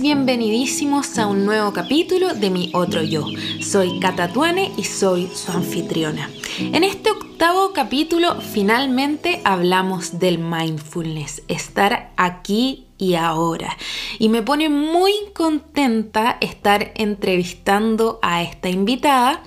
bienvenidísimos a un nuevo capítulo de Mi Otro Yo. Soy Cata Tuane y soy su anfitriona. En este octavo capítulo finalmente hablamos del mindfulness, estar aquí y ahora. Y me pone muy contenta estar entrevistando a esta invitada,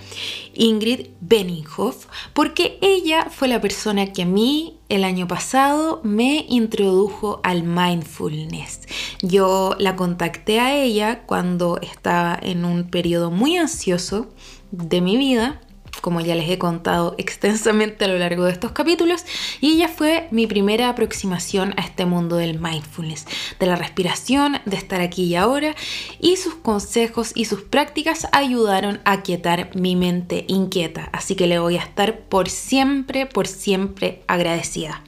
Ingrid Benninghoff, porque ella fue la persona que a mí el año pasado me introdujo al mindfulness. Yo la contacté a ella cuando estaba en un periodo muy ansioso de mi vida como ya les he contado extensamente a lo largo de estos capítulos, y ella fue mi primera aproximación a este mundo del mindfulness, de la respiración, de estar aquí y ahora, y sus consejos y sus prácticas ayudaron a quietar mi mente inquieta, así que le voy a estar por siempre, por siempre agradecida.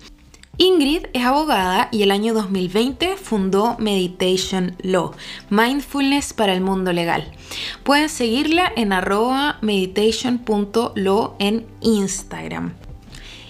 Ingrid es abogada y el año 2020 fundó Meditation Law, Mindfulness para el mundo legal. Pueden seguirla en arroba meditation.law en Instagram.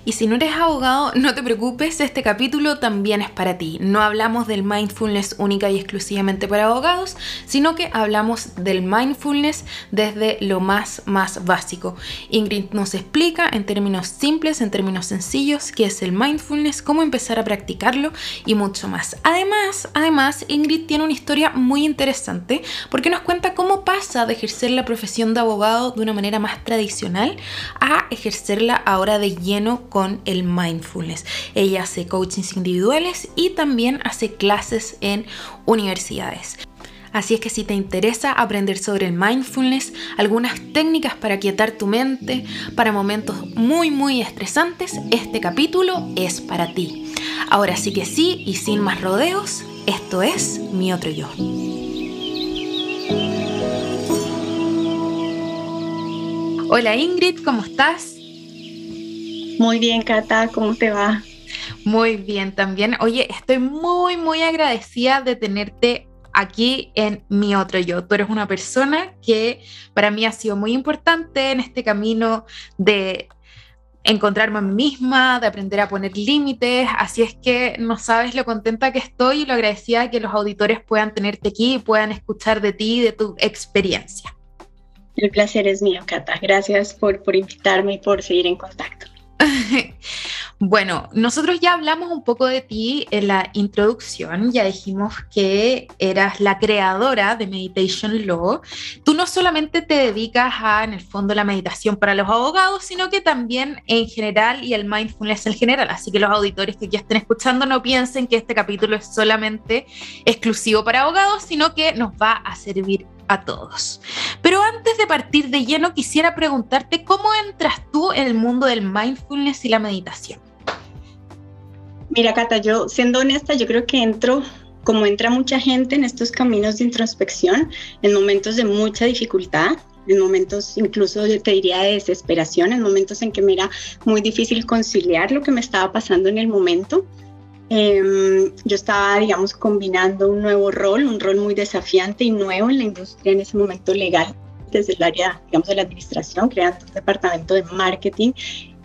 Y si no eres abogado, no te preocupes, este capítulo también es para ti. No hablamos del mindfulness única y exclusivamente para abogados, sino que hablamos del mindfulness desde lo más, más básico. Ingrid nos explica en términos simples, en términos sencillos, qué es el mindfulness, cómo empezar a practicarlo y mucho más. Además, además, Ingrid tiene una historia muy interesante porque nos cuenta cómo pasa de ejercer la profesión de abogado de una manera más tradicional a ejercerla ahora de lleno con el mindfulness. Ella hace coachings individuales y también hace clases en universidades. Así es que si te interesa aprender sobre el mindfulness, algunas técnicas para quietar tu mente para momentos muy muy estresantes, este capítulo es para ti. Ahora sí que sí y sin más rodeos, esto es mi otro yo. Hola Ingrid, ¿cómo estás? Muy bien, Cata, ¿cómo te va? Muy bien también. Oye, estoy muy, muy agradecida de tenerte aquí en mi otro yo. Tú eres una persona que para mí ha sido muy importante en este camino de encontrarme a mí misma, de aprender a poner límites. Así es que no sabes lo contenta que estoy y lo agradecida que los auditores puedan tenerte aquí y puedan escuchar de ti y de tu experiencia. El placer es mío, Cata. Gracias por, por invitarme y por seguir en contacto. Bueno, nosotros ya hablamos un poco de ti en la introducción, ya dijimos que eras la creadora de Meditation Law. Tú no solamente te dedicas a, en el fondo, la meditación para los abogados, sino que también en general y el mindfulness en general. Así que los auditores que ya estén escuchando no piensen que este capítulo es solamente exclusivo para abogados, sino que nos va a servir a todos. Pero antes de partir de lleno, quisiera preguntarte cómo entras tú en el mundo del mindfulness y la meditación. Mira, Cata, yo siendo honesta, yo creo que entro como entra mucha gente en estos caminos de introspección, en momentos de mucha dificultad, en momentos incluso yo te diría de desesperación, en momentos en que me era muy difícil conciliar lo que me estaba pasando en el momento. Em, yo estaba, digamos, combinando un nuevo rol, un rol muy desafiante y nuevo en la industria en ese momento legal, desde el área, digamos, de la administración, creando un departamento de marketing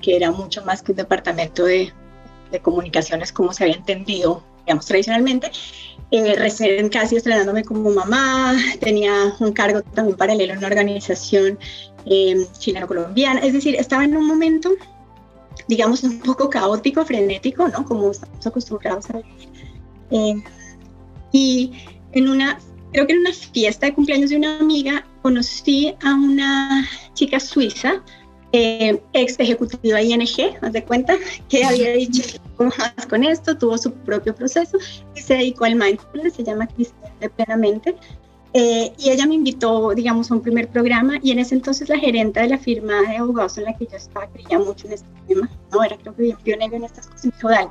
que era mucho más que un departamento de, de comunicaciones como se había entendido, digamos, tradicionalmente. Eh, recién casi estrenándome como mamá, tenía un cargo también paralelo en una organización eh, chileno-colombiana, es decir, estaba en un momento digamos, un poco caótico, frenético, ¿no? Como estamos acostumbrados a vivir. Eh, y en una, creo que en una fiesta de cumpleaños de una amiga, conocí a una chica suiza, eh, ex ejecutiva ING, haz de cuenta, que había dicho, ¿cómo más con esto? Tuvo su propio proceso y se dedicó al mindfulness, se llama Cristina Plenamente. Eh, y ella me invitó, digamos, a un primer programa y en ese entonces la gerente de la firma de abogados en la que yo estaba creía mucho en este tema, no era creo que bien pionero en estas cosas, me dijo, dale,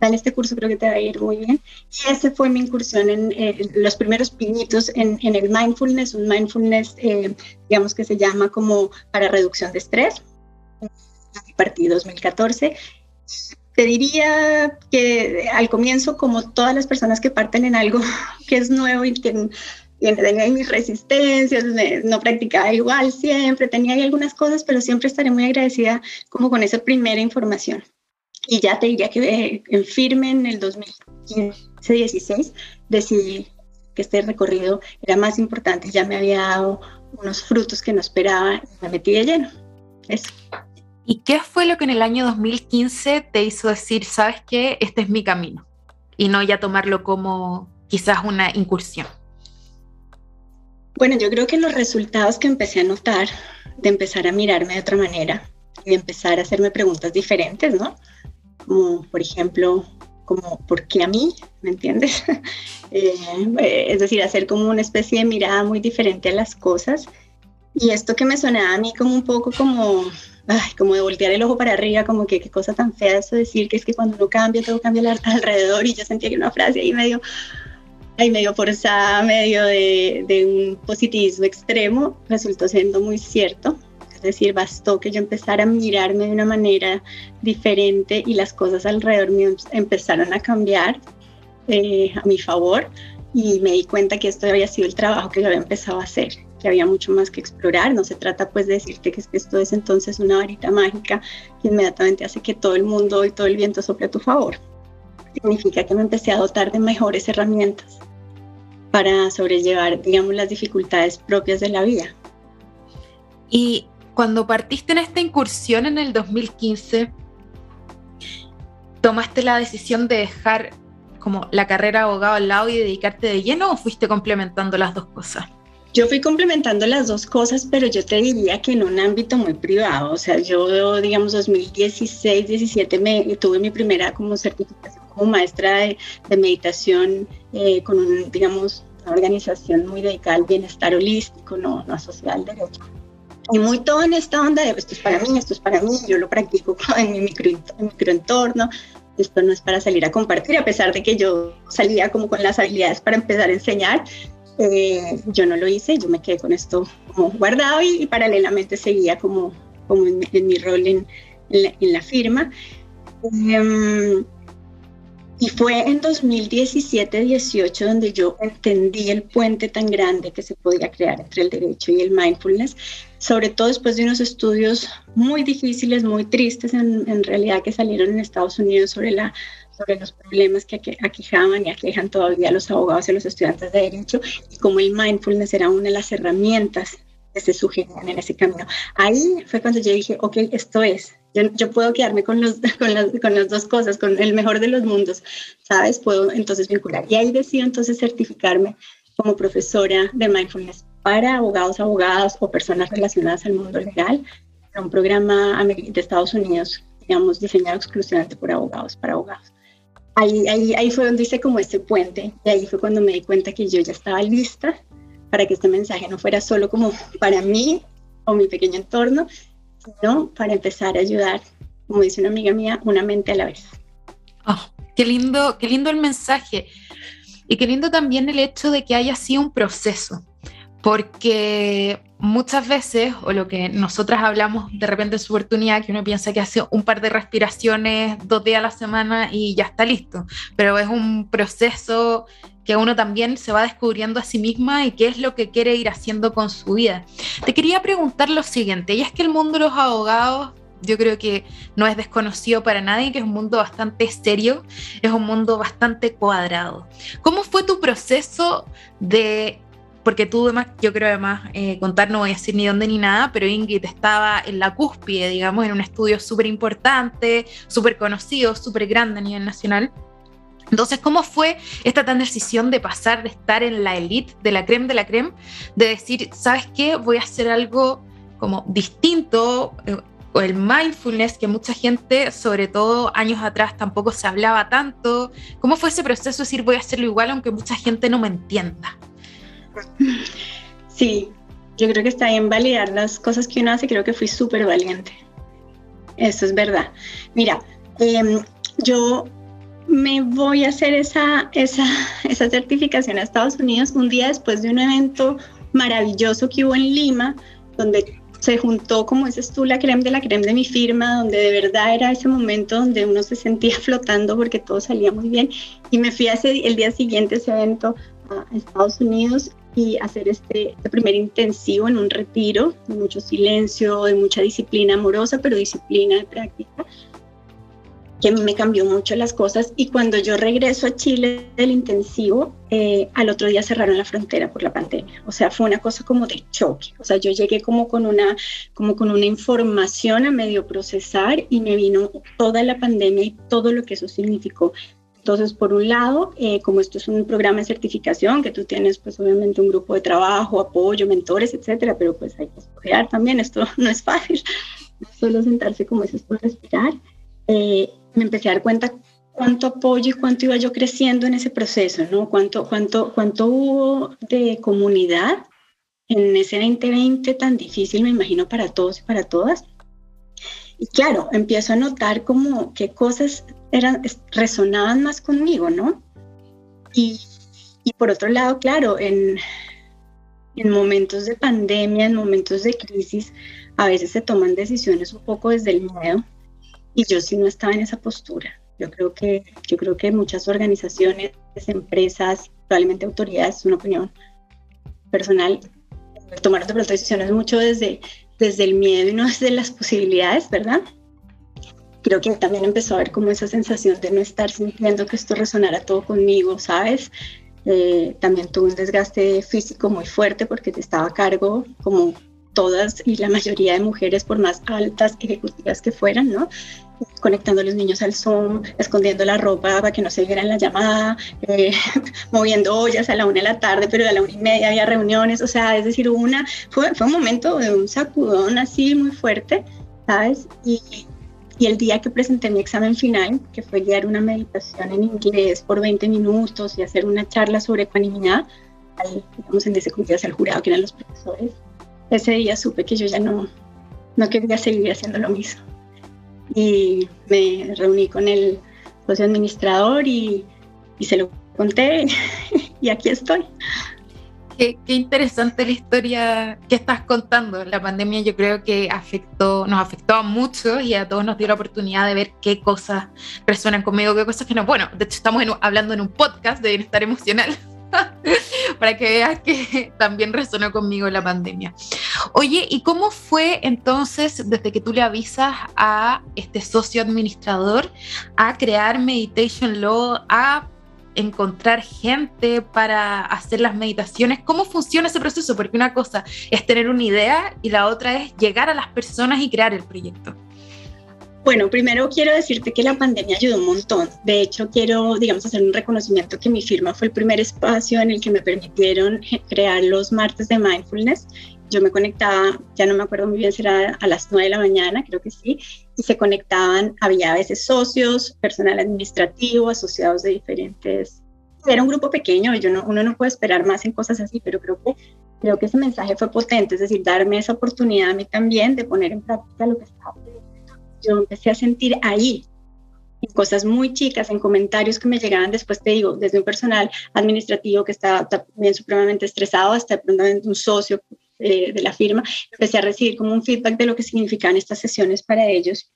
dale este curso, creo que te va a ir muy bien. Y ese fue mi incursión en, los primeros pinitos en, en, el mindfulness, un mindfulness, eh, digamos que se llama como para reducción de estrés, de 2014 te diría que al comienzo, como todas las personas que parten en algo que es nuevo y que tenía mis resistencias, no practicaba igual siempre, tenía ahí algunas cosas, pero siempre estaré muy agradecida como con esa primera información. Y ya te diría que eh, en firme en el 2015-16 decidí que este recorrido era más importante, ya me había dado unos frutos que no esperaba, me metí de lleno. Eso. ¿Y qué fue lo que en el año 2015 te hizo decir, sabes qué, este es mi camino? Y no ya tomarlo como quizás una incursión. Bueno, yo creo que los resultados que empecé a notar, de empezar a mirarme de otra manera y de empezar a hacerme preguntas diferentes, ¿no? Como, por ejemplo, como, ¿por qué a mí? ¿Me entiendes? Eh, es decir, hacer como una especie de mirada muy diferente a las cosas. Y esto que me sonaba a mí como un poco como, ay, como de voltear el ojo para arriba, como que qué cosa tan fea eso decir que es que cuando uno cambia, todo cambia alrededor. Y yo sentía que una frase ahí medio, ahí medio forzada, medio de, de un positivismo extremo, resultó siendo muy cierto. Es decir, bastó que yo empezara a mirarme de una manera diferente y las cosas alrededor mío empezaron a cambiar eh, a mi favor y me di cuenta que esto había sido el trabajo que yo había empezado a hacer, que había mucho más que explorar. No se trata pues de decirte que esto es entonces una varita mágica que inmediatamente hace que todo el mundo y todo el viento sople a tu favor. Significa que me empecé a dotar de mejores herramientas para sobrellevar, digamos, las dificultades propias de la vida. Y cuando partiste en esta incursión en el 2015, ¿tomaste la decisión de dejar como la carrera de abogado al lado y dedicarte de lleno o fuiste complementando las dos cosas? Yo fui complementando las dos cosas, pero yo te diría que en un ámbito muy privado. O sea, yo, digamos, 2016, 17 me, tuve mi primera como certificación como maestra de, meditación eh, con, un, digamos, una organización muy dedicada al bienestar holístico, no, no asociada al derecho y muy todo en esta onda de esto es para mí, esto es para mí, yo lo practico en mi micro, microentorno, esto no es para salir a compartir, a pesar de que yo salía como con las habilidades para empezar a enseñar, eh, yo no lo hice, yo me quedé con esto como guardado y, paralelamente seguía como, como en, mi rol en, en, la, firma. Em, y fue en 2017-18 donde yo entendí el puente tan grande que se podía crear entre el derecho y el mindfulness, sobre todo después de unos estudios muy difíciles, muy tristes en, realidad que salieron en Estados Unidos sobre, sobre los problemas que aquejaban y aquejan todavía los abogados y los estudiantes de derecho y cómo el mindfulness era una de las herramientas que se sugerían en ese camino. Ahí fue cuando yo dije, ok, esto es, yo, puedo quedarme con, los, con, las, con las dos cosas, con el mejor de los mundos, ¿sabes? Puedo entonces vincular. Y ahí decido entonces certificarme como profesora de mindfulness para abogados, abogadas o personas relacionadas al mundo legal, un programa de Estados Unidos, digamos, diseñado exclusivamente por abogados, para abogados. Ahí, ahí, ahí fue donde hice como este puente y ahí fue cuando me di cuenta que yo ya estaba lista para que este mensaje no fuera solo como para mí o mi pequeño entorno, ¿no? Para empezar a ayudar, como dice una amiga mía, una mente a la vez. Oh, qué lindo, qué lindo el mensaje. Y qué lindo también el hecho de que haya sido un proceso, porque muchas veces, o lo que nosotras hablamos de repente de su oportunidad, que uno piensa que hace un par de respiraciones dos días a la semana y ya está listo, pero es un proceso que uno también se va descubriendo a sí misma y qué es lo que quiere ir haciendo con su vida. Te quería preguntar lo siguiente, y es que el mundo de los abogados yo creo que no es desconocido para nadie, que es un mundo bastante serio, es un mundo bastante cuadrado. ¿Cómo fue tu proceso de porque tú además, yo creo además, eh, contar no voy a decir ni dónde ni nada, pero Ingrid estaba en la cúspide, digamos, en un estudio súper importante, súper conocido, súper grande a nivel nacional. Entonces, ¿cómo fue esta tan decisión de pasar de estar en la elite, de la creme de la creme, de decir, ¿sabes qué? Voy a hacer algo como distinto, eh, o el mindfulness, que mucha gente, sobre todo años atrás, tampoco se hablaba tanto. ¿Cómo fue ese proceso de decir, voy a hacerlo igual aunque mucha gente no me entienda? Sí, yo creo que está bien validar las cosas que uno hace, creo que fui súper valiente. Eso es verdad. Mira, em, yo me voy a hacer esa, esa, esa certificación a Estados Unidos un día después de un evento maravilloso que hubo en Lima, donde se juntó, como dices tú, la creme de la creme de mi firma, donde de verdad era ese momento donde uno se sentía flotando porque todo salía muy bien. Y me fui hace, el día siguiente a ese evento a Estados Unidos y hacer este, este, primer intensivo en un retiro, de mucho silencio, de mucha disciplina amorosa, pero disciplina de práctica que me cambió mucho las cosas y cuando yo regreso a Chile del intensivo, eh, al otro día cerraron la frontera por la pandemia. O sea, fue una cosa como de choque. O sea, yo llegué como con una, como con una información a medio procesar y me vino toda la pandemia y todo lo que eso significó. Entonces, por un lado, eh, como esto es un programa de certificación, que tú tienes pues obviamente un grupo de trabajo, apoyo, mentores, etcétera, pero pues hay que estudiar también, esto no es fácil, solo sentarse como es esto, respirar. Eh, me empecé a dar cuenta cuánto apoyo y cuánto iba yo creciendo en ese proceso, ¿no? Cuánto, cuánto, cuánto hubo de comunidad en ese 2020 tan difícil, me imagino, para todos y para todas. Y claro, empiezo a notar como qué cosas eran, resonaban más conmigo, ¿no? Y, y por otro lado, claro, en, en momentos de pandemia, en momentos de crisis, a veces se toman decisiones un poco desde el miedo y yo sí no estaba en esa postura. Yo creo que, yo creo que muchas organizaciones, empresas, probablemente autoridades, una opinión personal, tomaron de pronto decisiones mucho desde, desde el miedo y no desde las posibilidades, ¿verdad? Creo que también empezó a haber como esa sensación de no estar sintiendo que esto resonara todo conmigo, ¿sabes? Eh, también tuve un desgaste físico muy fuerte porque estaba a cargo como todas y la mayoría de mujeres, por más altas ejecutivas que fueran, ¿no? Conectando a los niños al Zoom, escondiendo la ropa para que no se viera en la llamada, eh, moviendo ollas a la una de la tarde, pero a la una y media había reuniones, o sea, es decir, una, fue, fue un momento de un sacudón así muy fuerte, ¿sabes? Y, y el día que presenté mi examen final, que fue guiar una meditación en inglés por 20 minutos y hacer una charla sobre ecuanimidad, digamos, en ese al jurado, que eran los profesores, ese día supe que yo ya no, no quería seguir haciendo lo mismo. Y me reuní con el socio administrador y, y se lo conté y aquí estoy. Qué, interesante la historia que estás contando. La pandemia yo creo que afectó, nos afectó a muchos y a todos nos dio la oportunidad de ver qué cosas resuenan conmigo, qué cosas que no. Bueno, de hecho estamos hablando en un podcast de bienestar emocional para que veas que también resonó conmigo la pandemia. Oye, ¿y cómo fue entonces desde que tú le avisas a este socio administrador a crear Meditation Law, a encontrar gente para hacer las meditaciones? ¿Cómo funciona ese proceso? Porque una cosa es tener una idea y la otra es llegar a las personas y crear el proyecto. Bueno, primero quiero decirte que la pandemia ayudó un montón. De hecho, quiero, digamos, hacer un reconocimiento que mi firma fue el primer espacio en el que me permitieron crear los martes de mindfulness. Yo me conectaba, ya no me acuerdo muy bien si era a las 9 de la mañana, creo que sí, y se conectaban, había a veces socios, personal administrativo, asociados de diferentes era un grupo pequeño, yo no, uno no puede esperar más en cosas así, pero creo que, creo que ese mensaje fue potente, es decir, darme esa oportunidad a mí también de poner en práctica lo que estaba yo empecé a sentir ahí, en cosas muy chicas, en comentarios que me llegaban después, te digo, desde un personal administrativo que estaba también supremamente estresado hasta de un socio de la firma, empecé a recibir como un feedback de lo que significaban estas sesiones para ellos,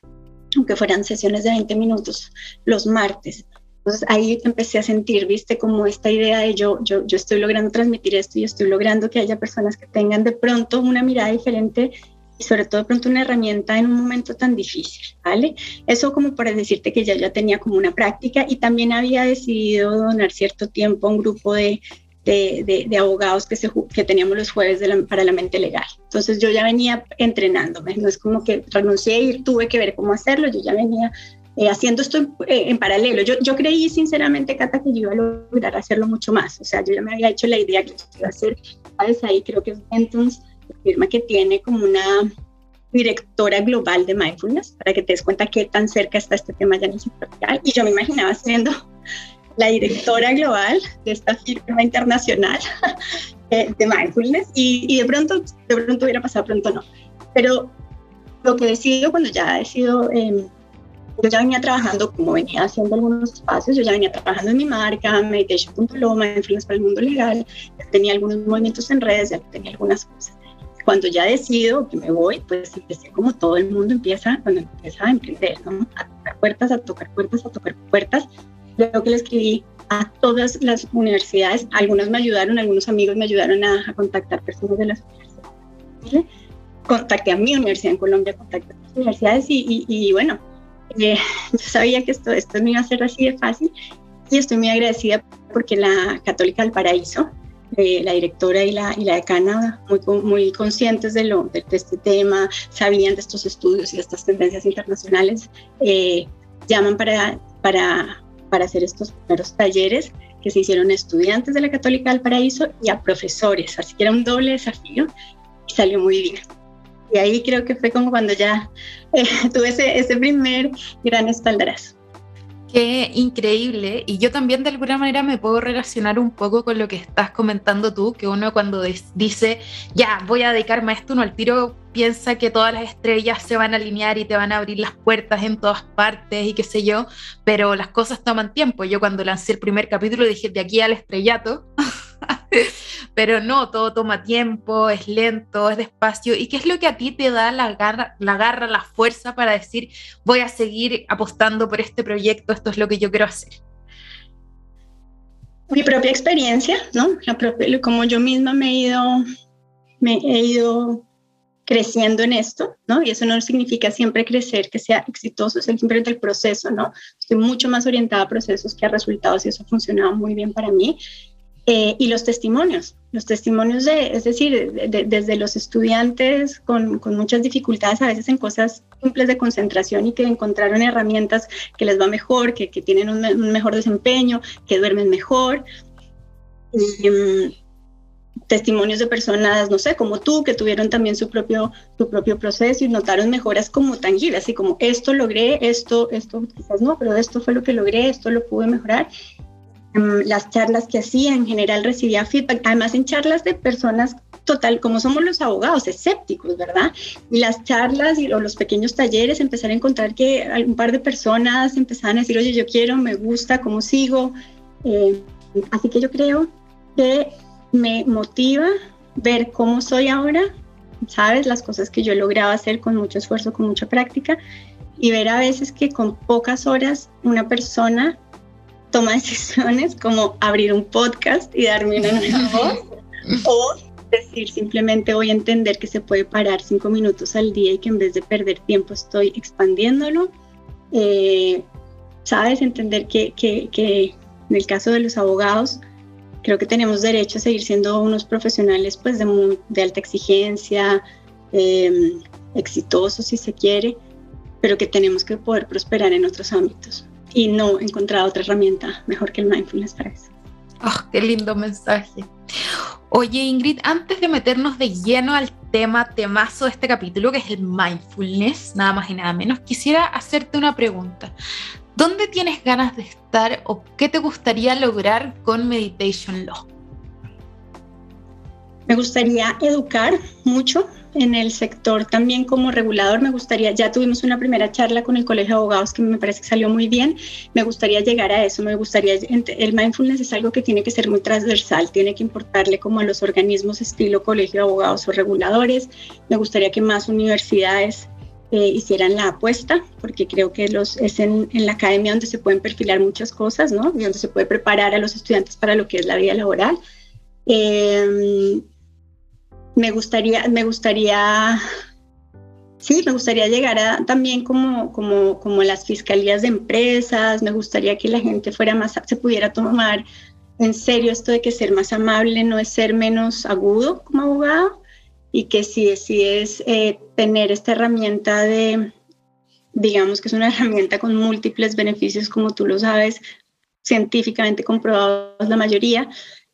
aunque fueran sesiones de 20 minutos los martes. Entonces ahí empecé a sentir, viste, como esta idea de yo, yo, yo estoy logrando transmitir esto y estoy logrando que haya personas que tengan de pronto una mirada diferente y sobre todo de pronto una herramienta en un momento tan difícil, ¿vale? Eso como para decirte que ya ya tenía como una práctica y también había decidido donar cierto tiempo a un grupo de, de, de, abogados que, se, que teníamos los jueves para la mente legal. Entonces yo ya venía entrenándome, no es como que renuncié y tuve que ver cómo hacerlo, yo ya venía eh, haciendo esto en, en paralelo. Yo, yo, creí sinceramente, Cata, que yo iba a lograr hacerlo mucho más, o sea, yo ya me había hecho la idea que iba a hacer, ¿sabes? Ahí creo que entonces firma que tiene como una directora global de mindfulness, para que te des cuenta qué tan cerca está este tema ya en el Y yo me imaginaba siendo la directora global de esta firma internacional eh, de mindfulness y, y, de pronto, de pronto hubiera pasado, pronto no. Pero lo que decido cuando ya he sido, eh, yo ya venía trabajando, como venía haciendo algunos espacios, yo ya venía trabajando en mi marca, Meditation.lo, Mindfulness para el mundo legal, tenía algunos movimientos en redes, ya tenía algunas cosas cuando ya decido que me voy, pues empecé como todo el mundo empieza, cuando empieza a emprender, ¿no? A tocar puertas, a tocar puertas, a tocar puertas. Luego que le escribí a todas las universidades, algunos me ayudaron, algunos amigos me ayudaron a, contactar personas de las universidades. Contacté a mi universidad en Colombia, contacté a las universidades y, y, bueno, eh, yo sabía que esto, esto no iba a ser así de fácil y estoy muy agradecida porque la Católica del Paraíso, eh, la directora y la, y la decana, muy, muy conscientes de, lo, de, este tema, sabían de estos estudios y de estas tendencias internacionales, eh, llaman para, para, para hacer estos primeros talleres que se hicieron a estudiantes de la Católica del Paraíso y a profesores, así que era un doble desafío y salió muy bien. Y ahí creo que fue como cuando ya eh, tuve ese, ese primer gran espaldarazo. Qué increíble. Y yo también de alguna manera me puedo relacionar un poco con lo que estás comentando tú, que uno cuando dice, ya, voy a dedicarme a esto, uno al tiro piensa que todas las estrellas se van a alinear y te van a abrir las puertas en todas partes y qué sé yo, pero las cosas toman tiempo. Yo cuando lancé el primer capítulo dije, de aquí al estrellato. Pero no, todo toma tiempo, es lento, es despacio. ¿Y qué es lo que a ti te da la garra, la, garra, la fuerza para decir, voy a seguir apostando por este proyecto, esto es lo que yo quiero hacer? Mi propia experiencia, ¿no? La como yo misma me he ido, he ido creciendo en esto, ¿no? Y eso no significa siempre crecer, que sea exitoso, es simplemente el proceso, ¿no? Estoy mucho más orientada a procesos que a resultados y eso ha funcionado muy bien para mí. Eh, y los testimonios, los testimonios de, es decir, desde los estudiantes con, con, muchas dificultades, a veces en cosas simples de concentración y que encontraron herramientas que les va mejor, que, que tienen un, mejor desempeño, que duermen mejor. Mm, testimonios de personas, no sé, como tú, que tuvieron también su propio, su propio proceso y notaron mejoras como tangibles, así como esto logré, esto, esto quizás no, pero esto fue lo que logré, esto lo pude mejorar las charlas que hacía, en general recibía feedback, además en charlas de personas total, como somos los abogados, escépticos, ¿verdad? Y las charlas y los pequeños talleres, empezar a encontrar que un par de personas empezaban a decir, oye, yo quiero, me gusta, cómo sigo. Eh, así que yo creo que me motiva ver cómo soy ahora, ¿sabes? Las cosas que yo lograba hacer con mucho esfuerzo, con mucha práctica, y ver a veces que con pocas horas una persona toma decisiones como abrir un podcast y darme una nueva voz o decir simplemente voy a entender que se puede parar cinco minutos al día y que en vez de perder tiempo estoy expandiéndolo. Eh, Sabes, entender que, que, que, en el caso de los abogados, creo que tenemos derecho a seguir siendo unos profesionales pues de, de alta exigencia, eh, exitosos si se quiere, pero que tenemos que poder prosperar en otros ámbitos y no encontrar otra herramienta mejor que el mindfulness para eso. Oh, qué lindo mensaje. Oye, Ingrid, antes de meternos de lleno al tema temazo de este capítulo, que es el mindfulness, nada más y nada menos, quisiera hacerte una pregunta. ¿Dónde tienes ganas de estar o qué te gustaría lograr con Meditation Law? Me gustaría educar mucho en el sector también como regulador. Me gustaría, ya tuvimos una primera charla con el Colegio de Abogados que me parece que salió muy bien. Me gustaría llegar a eso. Me gustaría, el mindfulness es algo que tiene que ser muy transversal, tiene que importarle como a los organismos estilo Colegio de Abogados o reguladores. Me gustaría que más universidades eh, hicieran la apuesta, porque creo que los, es en, en, la academia donde se pueden perfilar muchas cosas, ¿no? Y donde se puede preparar a los estudiantes para lo que es la vida laboral. Eh, me gustaría, me gustaría, sí, me gustaría llegar a también como, como, como las fiscalías de empresas, me gustaría que la gente fuera más, se pudiera tomar en serio esto de que ser más amable no es ser menos agudo como abogado y que si, si es eh, tener esta herramienta de, digamos que es una herramienta con múltiples beneficios, como tú lo sabes, científicamente comprobados la mayoría,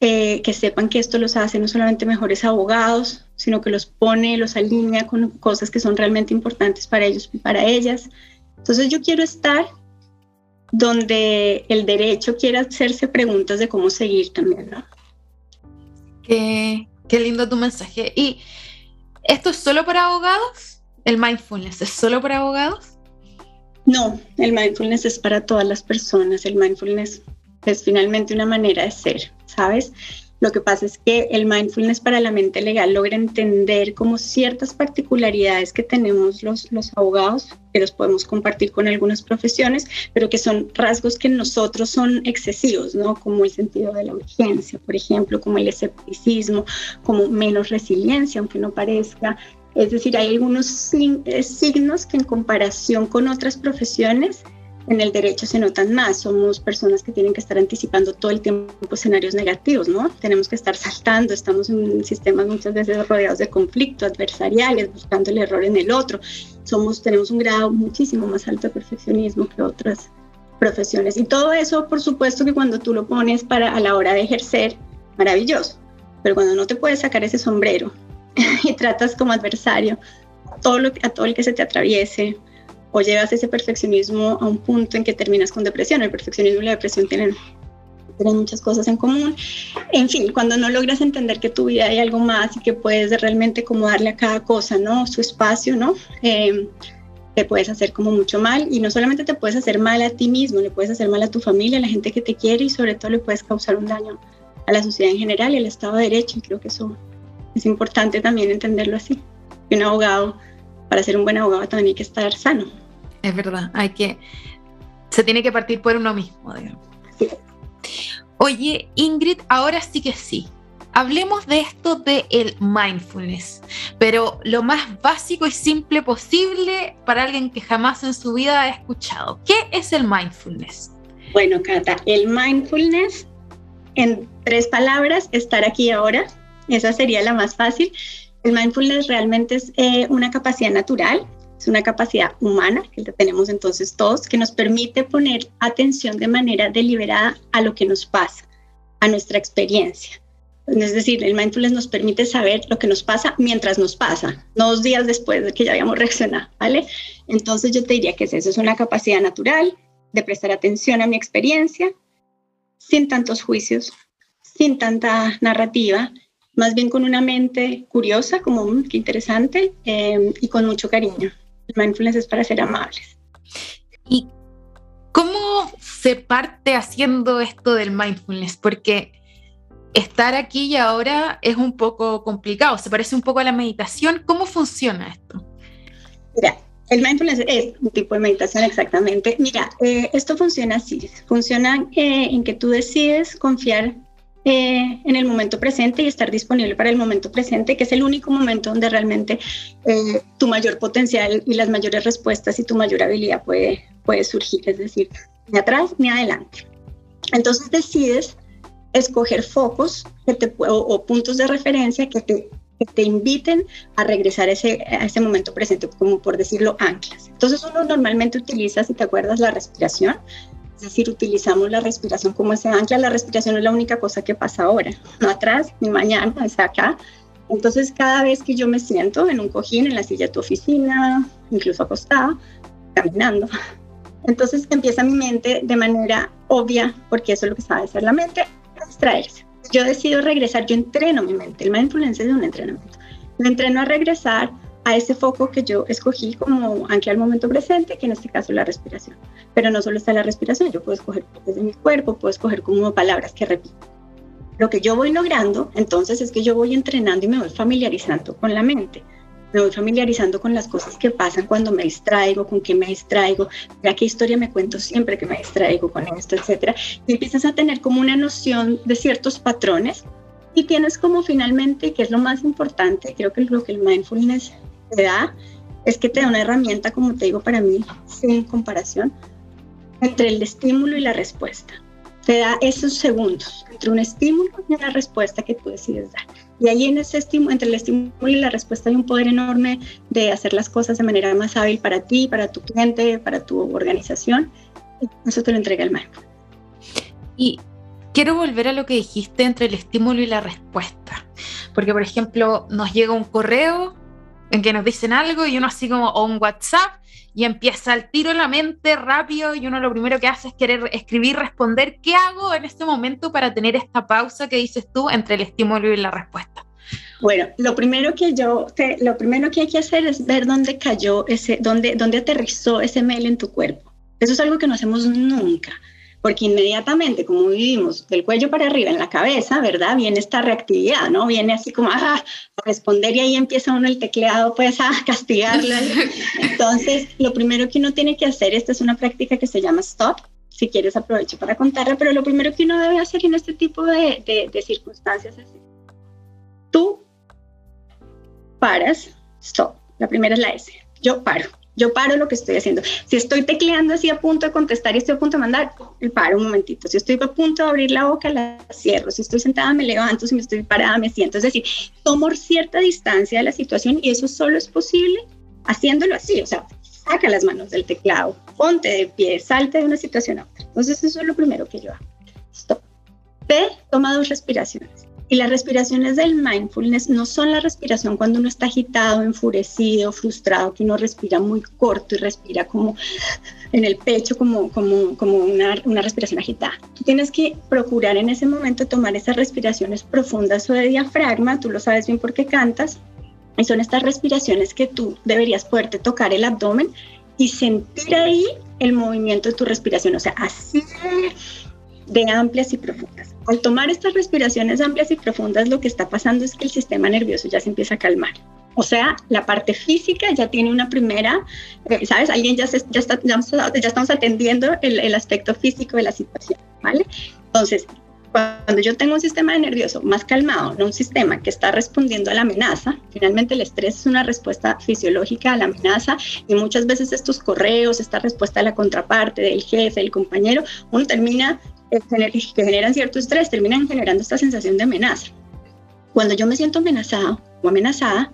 eh, que sepan que esto los hace no solamente mejores abogados, sino que los pone, los alinea con cosas que son realmente importantes para ellos y para ellas. Entonces yo quiero estar donde el derecho quiera hacerse preguntas de cómo seguir también, ¿no? Qué, qué lindo tu mensaje. ¿Y esto es solo para abogados? ¿El mindfulness es solo para abogados? No, el mindfulness es para todas las personas. El mindfulness es finalmente una manera de ser, ¿sabes? Lo que pasa es que el mindfulness para la mente legal logra entender como ciertas particularidades que tenemos los, abogados, que los podemos compartir con algunas profesiones, pero que son rasgos que en nosotros son excesivos, ¿no? Como el sentido de la urgencia, por ejemplo, como el escepticismo, como menos resiliencia, aunque no parezca, Es decir, hay algunos eh, signos que en comparación con otras profesiones en el derecho se notan más. Somos personas que tienen que estar anticipando todo el tiempo escenarios negativos, ¿no? Tenemos que estar saltando, estamos en sistemas muchas veces rodeados de conflictos adversariales, buscando el error en el otro. Somos, tenemos un grado muchísimo más alto de perfeccionismo que otras profesiones. Y todo eso, por supuesto, que cuando tú lo pones para a la hora de ejercer, maravilloso. Pero cuando no te puedes sacar ese sombrero y tratas como adversario todo lo, a todo el que se te atraviese, o llevas ese perfeccionismo a un punto en que terminas con depresión. El perfeccionismo y la depresión tienen, muchas cosas en común. En fin, cuando no logras entender que tu vida hay algo más y que puedes realmente como darle a cada cosa, ¿no? Su espacio, ¿no? Eh, te puedes hacer como mucho mal y no solamente te puedes hacer mal a ti mismo, le puedes hacer mal a tu familia, a la gente que te quiere y sobre todo le puedes causar un daño a la sociedad en general y al Estado de Derecho. Y creo que eso es importante también entenderlo así. Un abogado, para ser un buen abogado también hay que estar sano es verdad, hay que, se tiene que partir por uno mismo, digamos. Oye, Ingrid, ahora sí que sí. Hablemos de esto de el mindfulness, pero lo más básico y simple posible para alguien que jamás en su vida ha escuchado. ¿Qué es el mindfulness? Bueno, Cata, el mindfulness, en tres palabras, estar aquí ahora, esa sería la más fácil. El mindfulness realmente es eh, una capacidad natural es una capacidad humana que tenemos entonces todos que nos permite poner atención de manera deliberada a lo que nos pasa, a nuestra experiencia. Es decir, el mindfulness nos permite saber lo que nos pasa mientras nos pasa, no dos días después de que ya habíamos reaccionado, ¿vale? Entonces yo te diría que es eso, es una capacidad natural de prestar atención a mi experiencia sin tantos juicios, sin tanta narrativa, más bien con una mente curiosa, como, mm, qué interesante, eh, y con mucho cariño. El mindfulness es para ser amables. ¿Y cómo se parte haciendo esto del mindfulness? Porque estar aquí y ahora es un poco complicado, se parece un poco a la meditación. ¿Cómo funciona esto? Mira, el mindfulness es un tipo de meditación exactamente. Mira, eh, esto funciona así. Funciona eh, en que tú decides confiar eh, en el momento presente y estar disponible para el momento presente, que es el único momento donde realmente eh, tu mayor potencial y las mayores respuestas y tu mayor habilidad puede, puede surgir, es decir, ni atrás ni adelante. Entonces decides escoger focos que te, o, puntos de referencia que te, que te inviten a regresar ese, a ese momento presente, como por decirlo, anclas. Entonces uno normalmente utiliza, si te acuerdas, la respiración es decir, utilizamos la respiración como ese ancla. La respiración es la única cosa que pasa ahora, no atrás ni mañana, es acá. Entonces, cada vez que yo me siento en un cojín, en la silla de tu oficina, incluso acostada, caminando, entonces empieza mi mente de manera obvia, porque eso es lo que sabe hacer la mente, a distraerse. Yo decido regresar, yo entreno mi mente. El mindfulness es un entrenamiento. Me entreno a regresar a ese foco que yo escogí como ancla al momento presente, que en este caso es la respiración. Pero no solo está la respiración, yo puedo escoger desde mi cuerpo, puedo escoger como palabras que repito. Lo que yo voy logrando, entonces, es que yo voy entrenando y me voy familiarizando con la mente. Me voy familiarizando con las cosas que pasan cuando me distraigo, con qué me distraigo, ya qué historia me cuento siempre que me distraigo con esto, etcétera. Y empiezas a tener como una noción de ciertos patrones y tienes como finalmente, que es lo más importante, creo que lo que el mindfulness te da es que te da una herramienta, como te digo, para mí, sin comparación, entre el estímulo y la respuesta. Te da esos segundos entre un estímulo y una respuesta que tú decides dar. Y ahí en ese estímulo, entre el estímulo y la respuesta hay un poder enorme de hacer las cosas de manera más hábil para ti, para tu cliente, para tu organización. Y eso te lo entrega el marco. Y quiero volver a lo que dijiste entre el estímulo y la respuesta. Porque, por ejemplo, nos llega un correo en que nos dicen algo y uno así como o un WhatsApp y empieza al tiro la mente rápido y uno lo primero que hace es querer escribir, responder, ¿qué hago en este momento para tener esta pausa que dices tú entre el estímulo y la respuesta? Bueno, lo primero que yo, lo primero que hay que hacer es ver dónde cayó ese, dónde, dónde aterrizó ese mail en tu cuerpo. Eso es algo que no hacemos nunca porque inmediatamente, como vivimos del cuello para arriba en la cabeza, ¿verdad? Viene esta reactividad, ¿no? Viene así como ah, a responder y ahí empieza uno el tecleado, pues a castigarlo. Entonces, lo primero que uno tiene que hacer, esta es una práctica que se llama stop, si quieres aprovecho para contarla, pero lo primero que uno debe hacer en este tipo de, de, de circunstancias es, tú paras stop. La primera es la S. Yo paro. Yo paro lo que estoy haciendo. Si estoy tecleando así a punto de contestar y estoy a punto de mandar, paro un momentito. Si estoy a punto de abrir la boca, la cierro. Si estoy sentada, me levanto. Si me estoy parada, me siento. Es decir, tomo cierta distancia de la situación y eso solo es posible haciéndolo así. O sea, saca las manos del teclado, ponte de pie, salte de una situación a otra. Entonces, eso es lo primero que yo hago. Stop. P, toma dos respiraciones. Y las respiraciones del mindfulness no son la respiración cuando uno está agitado, enfurecido, frustrado, que uno respira muy corto y respira como en el pecho, como, como, como una, una respiración agitada. Tú tienes que procurar en ese momento tomar esas respiraciones profundas o de diafragma, tú lo sabes bien porque cantas, y son estas respiraciones que tú deberías poderte tocar el abdomen y sentir ahí el movimiento de tu respiración, o sea, así de amplias y profundas. Al tomar estas respiraciones amplias y profundas, lo que está pasando es que el sistema nervioso ya se empieza a calmar. O sea, la parte física ya tiene una primera, eh, ¿sabes? Alguien ya, ya, está, ya, estamos atendiendo el, el, aspecto físico de la situación, ¿vale? Entonces, cuando yo tengo un sistema nervioso más calmado, no un sistema que está respondiendo a la amenaza, finalmente el estrés es una respuesta fisiológica a la amenaza y muchas veces estos correos, esta respuesta de la contraparte, del jefe, del compañero, uno termina que generan cierto estrés terminan generando esta sensación de amenaza. Cuando yo me siento amenazado o amenazada,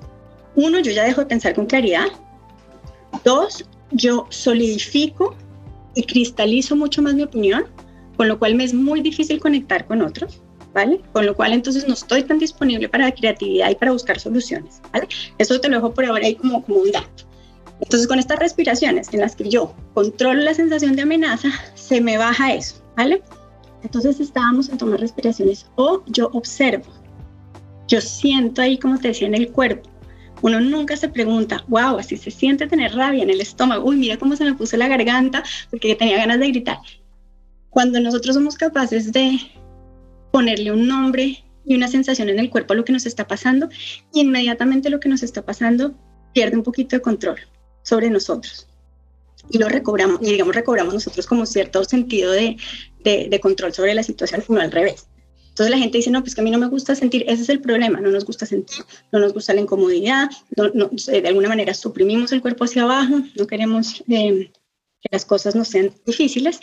uno, yo ya dejo de pensar con claridad. Dos, yo solidifico y cristalizo mucho más mi opinión, con lo cual me es muy difícil conectar con otros, ¿vale? Con lo cual entonces no estoy tan disponible para la creatividad y para buscar soluciones, ¿vale? Eso te lo dejo por ahora ahí como, como un dato. Entonces con estas respiraciones en las que yo controlo la sensación de amenaza, se me baja eso, ¿vale? Entonces estábamos en tomar respiraciones o yo observo, yo siento ahí, como te decía, en el cuerpo. Uno nunca se pregunta, wow, así se siente tener rabia en el estómago, uy, mira cómo se me puso la garganta porque tenía ganas de gritar. Cuando nosotros somos capaces de ponerle un nombre y una sensación en el cuerpo a lo que nos está pasando, inmediatamente lo que nos está pasando pierde un poquito de control sobre nosotros y lo recobramos, y digamos, recobramos nosotros como cierto sentido de, de, control sobre la situación, no al revés. Entonces la gente dice, no, pues que a mí no me gusta sentir, ese es el problema, no nos gusta sentir, no nos gusta la incomodidad, no, de alguna manera suprimimos el cuerpo hacia abajo, no queremos eh, que las cosas no sean difíciles.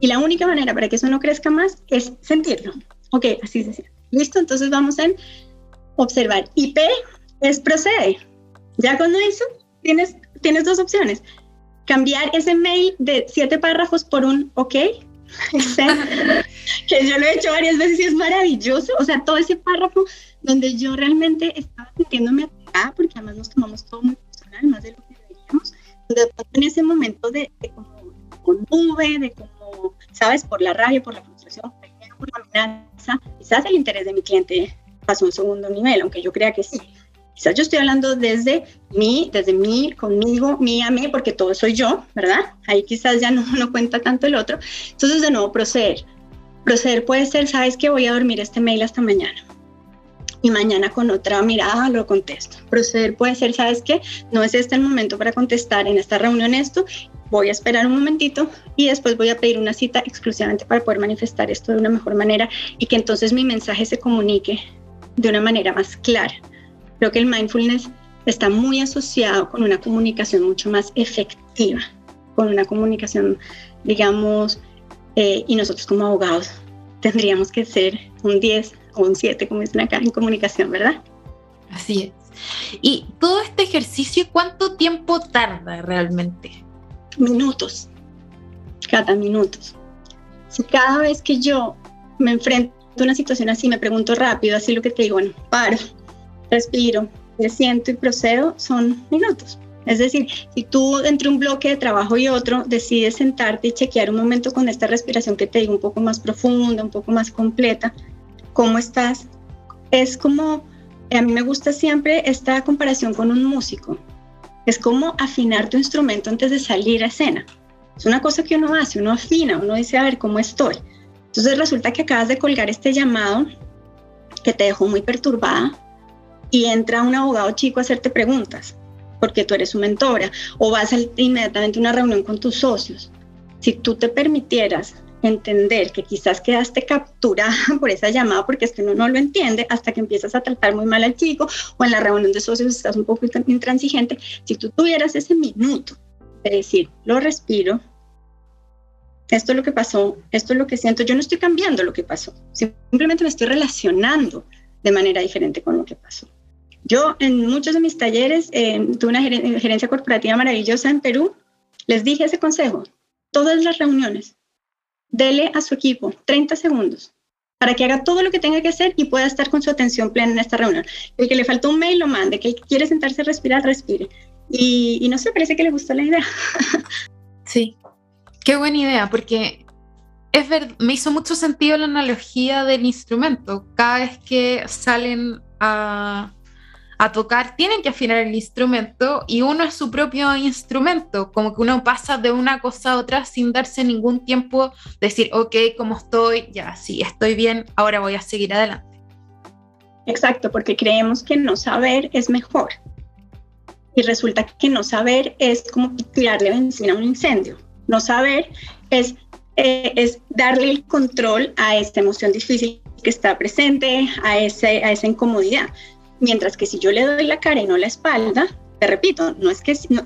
Y la única manera para que eso no crezca más es sentirlo. Ok, así se siente. Listo, entonces vamos a observar. Y P es procede. Ya cuando eso, tienes, tienes dos opciones cambiar ese mail de siete párrafos por un ok, que yo lo he hecho varias veces y es maravilloso. O sea, todo ese párrafo donde yo realmente estaba sintiéndome atacada, porque además nos tomamos todo muy personal, más de lo que deberíamos, en ese momento de, como con nube, de como, ¿sabes? Por la rabia, por la frustración, por la amenaza, quizás el interés de mi cliente pasó a un segundo nivel, aunque yo crea que sí. Quizás yo estoy hablando desde mí, desde mí, conmigo, mí a mí, porque todo soy yo, ¿verdad? Ahí quizás ya no, no cuenta tanto el otro. Entonces, de nuevo, proceder. Proceder puede ser, sabes que voy a dormir este mail hasta mañana. Y mañana con otra mirada lo contesto. Proceder puede ser, sabes que no es este el momento para contestar en esta reunión esto, voy a esperar un momentito y después voy a pedir una cita exclusivamente para poder manifestar esto de una mejor manera y que entonces mi mensaje se comunique de una manera más clara. Creo que el mindfulness está muy asociado con una comunicación mucho más efectiva, con una comunicación, digamos, eh, y nosotros como abogados tendríamos que ser un 10 o un 7, como dicen acá, en comunicación, ¿verdad? Así es. ¿Y todo este ejercicio cuánto tiempo tarda realmente? Minutos, cada minutos. Si cada vez que yo me enfrento a una situación así, me pregunto rápido, así lo que te digo, bueno, paro, respiro, me siento y procedo, son minutos. Es decir, si tú entre un bloque de trabajo y otro decides sentarte y chequear un momento con esta respiración que te digo un poco más profunda, un poco más completa, ¿cómo estás? Es como, a mí me gusta siempre esta comparación con un músico. Es como afinar tu instrumento antes de salir a escena. Es una cosa que uno hace, uno afina, uno dice, a ver, ¿cómo estoy? Entonces resulta que acabas de colgar este llamado que te dejó muy perturbada, y entra un abogado chico a hacerte preguntas, porque tú eres su mentora, o vas a inmediatamente a una reunión con tus socios. Si tú te permitieras entender que quizás quedaste capturada por esa llamada porque es que uno no lo entiende hasta que empiezas a tratar muy mal al chico o en la reunión de socios estás un poco intransigente. Si tú tuvieras ese minuto de decir, lo respiro, esto es lo que pasó, esto es lo que siento, yo no estoy cambiando lo que pasó, simplemente me estoy relacionando de manera diferente con lo que pasó. Yo en muchos de mis talleres eh, tuve una gerencia corporativa maravillosa en Perú, les dije ese consejo, todas las reuniones, dele a su equipo 30 segundos para que haga todo lo que tenga que hacer y pueda estar con su atención plena en esta reunión. El que le faltó un mail lo mande, que quiere sentarse a respirar, respire. Y, no sé, parece que le gustó la idea. Sí, qué buena idea, porque es ver, me hizo mucho sentido la analogía del instrumento. Cada vez que salen a, a tocar, tienen que afinar el instrumento y uno es su propio instrumento, como que uno pasa de una cosa a otra sin darse ningún tiempo, decir, ok, como estoy, ya, sí, estoy bien, ahora voy a seguir adelante. Exacto, porque creemos que no saber es mejor. Y resulta que no saber es como tirarle benzina a un incendio. No saber es, eh, es darle el control a esta emoción difícil que está presente, a, ese, a esa incomodidad. Mientras que si yo le doy la cara y no la espalda, te repito, no es que no,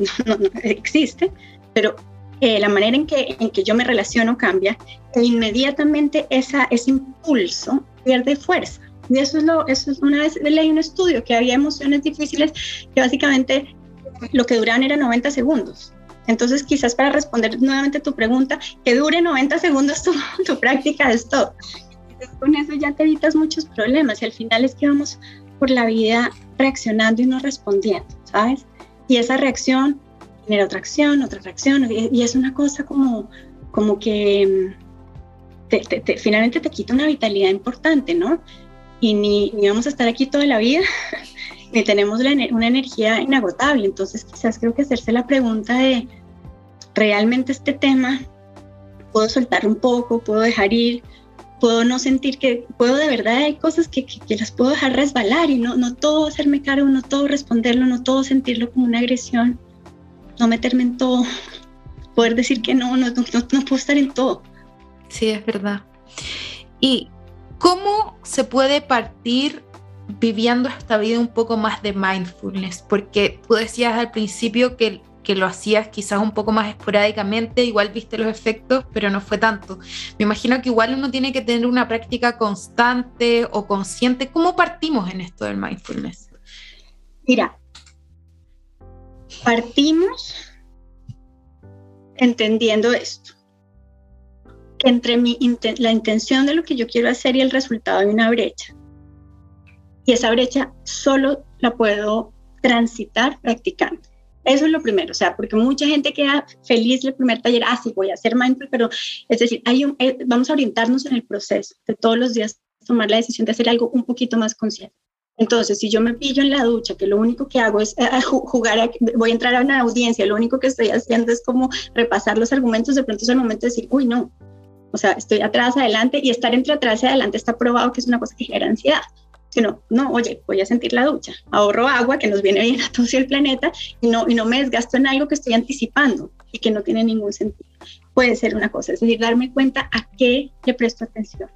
existe, pero eh, la manera en que, en que yo me relaciono cambia e inmediatamente esa, ese impulso pierde fuerza. Y eso es, lo, eso es una vez leí un estudio que había emociones difíciles que básicamente lo que duraban era 90 segundos. Entonces, quizás para responder nuevamente tu pregunta, que dure 90 segundos tu, tu práctica de stop. con eso ya te evitas muchos problemas y al final es que vamos por la vida reaccionando y no respondiendo, ¿sabes? Y esa reacción genera otra acción, otra reacción, y, es una cosa como, como que mm, finalmente te quita una vitalidad importante, ¿no? Y ni, ni vamos a estar aquí toda la vida, ni tenemos una energía inagotable. Entonces, quizás creo que hacerse la pregunta de, ¿realmente este tema puedo soltar un poco, puedo dejar ir, puedo no sentir que, puedo de verdad, hay cosas que, que, las puedo dejar resbalar y no, no todo hacerme cargo, no todo responderlo, no todo sentirlo como una agresión, no meterme en todo, poder decir que no, no, no, no puedo estar en todo. Sí, es verdad. ¿Y cómo se puede partir viviendo esta vida un poco más de mindfulness? Porque tú decías al principio que que lo hacías quizás un poco más esporádicamente, igual viste los efectos, pero no fue tanto. Me imagino que igual uno tiene que tener una práctica constante o consciente. ¿Cómo partimos en esto del mindfulness? Mira, partimos entendiendo esto, que entre mi, la intención de lo que yo quiero hacer y el resultado hay una brecha. Y esa brecha solo la puedo transitar practicando. Eso es lo primero, o sea, porque mucha gente queda feliz el primer taller, ah, sí, voy a hacer mindful, pero es decir, hay eh, vamos a orientarnos en el proceso de todos los días tomar la decisión de hacer algo un poquito más consciente. Entonces, si yo me pillo en la ducha, que lo único que hago es eh, jugar, voy a entrar a una audiencia, lo único que estoy haciendo es como repasar los argumentos, de pronto es el momento de decir, uy, no, o sea, estoy atrás, adelante, y estar entre atrás y adelante está probado que es una cosa que genera ansiedad sino, no, oye, voy a sentir la ducha, ahorro agua que nos viene bien a todo el planeta y no, y no me desgasto en algo que estoy anticipando y que no tiene ningún sentido. Puede ser una cosa, es decir, darme cuenta a qué le presto atención.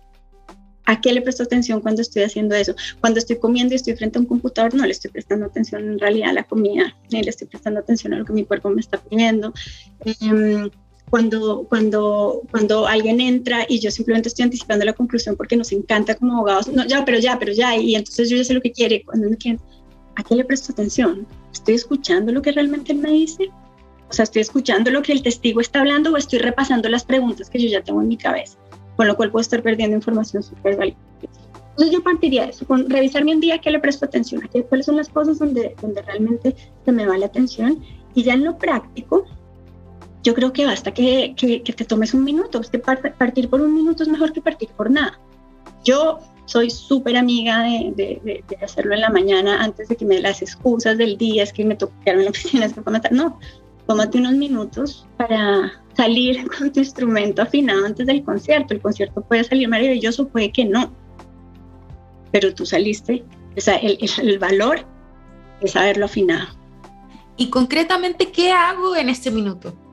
¿A qué le presto atención cuando estoy haciendo eso? Cuando estoy comiendo y estoy frente a un computador, no le estoy prestando atención en realidad a la comida, ni le estoy prestando atención a lo que mi cuerpo me está pidiendo. Eh, cuando, cuando, cuando alguien entra y yo simplemente estoy anticipando la conclusión porque nos encanta como abogados, no, ya, pero ya, pero ya, y entonces yo ya sé lo que quiere, cuando me ¿a qué le presto atención? ¿Estoy escuchando lo que realmente él me dice? O sea, ¿estoy escuchando lo que el testigo está hablando o estoy repasando las preguntas que yo ya tengo en mi cabeza? Con lo cual puedo estar perdiendo información súper valiosa. Entonces yo partiría de eso, con revisar mi día, ¿qué le presto atención? ¿A qué, ¿Cuáles son las cosas donde, donde realmente se me va la atención? Y ya en lo práctico, yo creo que basta que, que, te tomes un minuto. Es que partir por un minuto es mejor que partir por nada. Yo soy súper amiga de, de, hacerlo en la mañana antes de que me las excusas del día, es que me tocaron en la oficina, es que matar. No, tómate unos minutos para salir con tu instrumento afinado antes del concierto. El concierto puede salir maravilloso, puede que no, pero tú saliste. O sea, el, el valor es haberlo afinado. Y concretamente, ¿qué hago en ese minuto?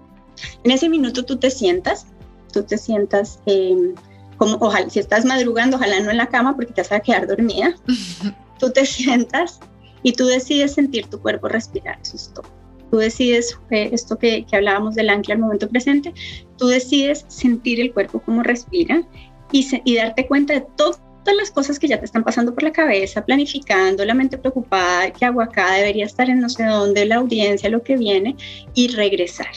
En ese minuto tú te sientas tú te sientas em, como, ojalá, si estás madrugando, ojalá no en la cama porque te vas a quedar dormida, tú te sientas y tú decides sentir tu cuerpo respirar, eso es todo. Tú decides, eh, esto que, que hablábamos del ancla al momento presente, tú decides sentir el cuerpo como respira y, y darte cuenta de todo todas las cosas que ya te están pasando por la cabeza, planificando, la mente preocupada, qué hago acá, debería estar en no sé dónde, la audiencia, lo que viene, y regresar.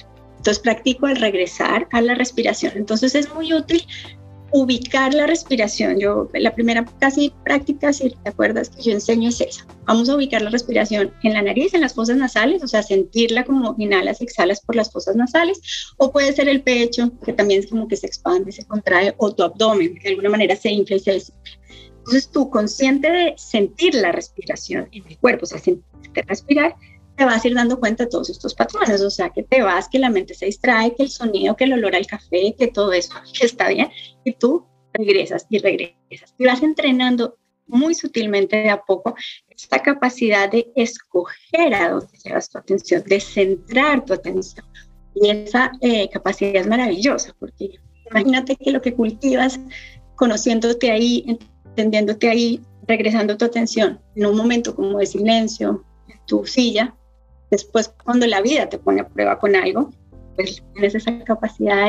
Entonces practico el regresar a la respiración. Entonces es muy útil ubicar la respiración. Yo, la primera casi práctica, si te acuerdas, que yo enseño es esa. Vamos a ubicar la respiración en la nariz, en las fosas nasales, o sea, sentirla como inhalas, exhalas por las fosas nasales, o puede ser el pecho, que también es como que se expande, se contrae, o tu abdomen, que de alguna manera se infla y se desinfla. Entonces tú, consciente de sentir la respiración en el cuerpo, o sea, sentirte respirar, te vas a ir dando cuenta de todos estos patrones, o sea, que te vas, que la mente se distrae, que el sonido, que el olor al café, que todo eso está bien, y tú regresas y regresas. Y vas entrenando muy sutilmente de a poco esta capacidad de escoger a dónde llevas tu atención, de centrar tu atención. Y esa eh, capacidad es maravillosa, porque imagínate que lo que cultivas, conociéndote ahí, entendiéndote ahí, regresando tu atención en un momento como de silencio, en tu silla, Después, cuando la vida te pone a prueba con algo, pues tienes esa capacidad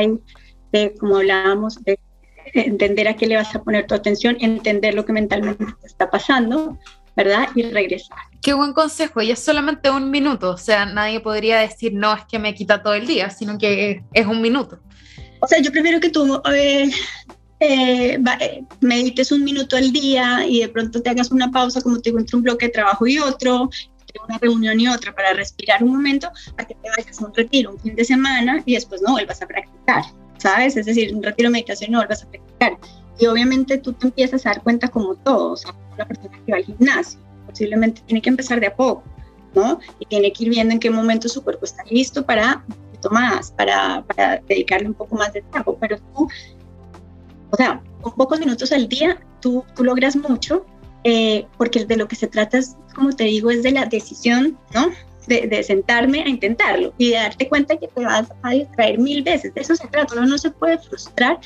de, como hablábamos, de entender a qué le vas a poner tu atención, entender lo que mentalmente te está pasando, ¿verdad? Y regresar. Qué buen consejo, y es solamente un minuto, o sea, nadie podría decir, no, es que me quita todo el día, sino que es un minuto. O sea, yo prefiero que tú eh, eh, eh, medites un minuto al día y de pronto te hagas una pausa, como te digo, entre un bloque de trabajo y otro, una reunión y otra para respirar un momento, para que te vayas a un retiro un fin de semana y después no vuelvas a practicar, ¿sabes? Es decir, un retiro de meditación no vuelvas a practicar. Y obviamente tú te empiezas a dar cuenta como todo, o sea, una persona que va al gimnasio, posiblemente tiene que empezar de a poco, ¿no? Y tiene que ir viendo en qué momento su cuerpo está listo para más, para, para dedicarle un poco más de tiempo, pero tú, o sea, con pocos minutos al día, tú, tú logras mucho eh, porque de lo que se trata, es, como te digo, es de la decisión, ¿no? De, sentarme a intentarlo y de darte cuenta que te vas a distraer mil veces. De eso se trata. Uno no se puede frustrar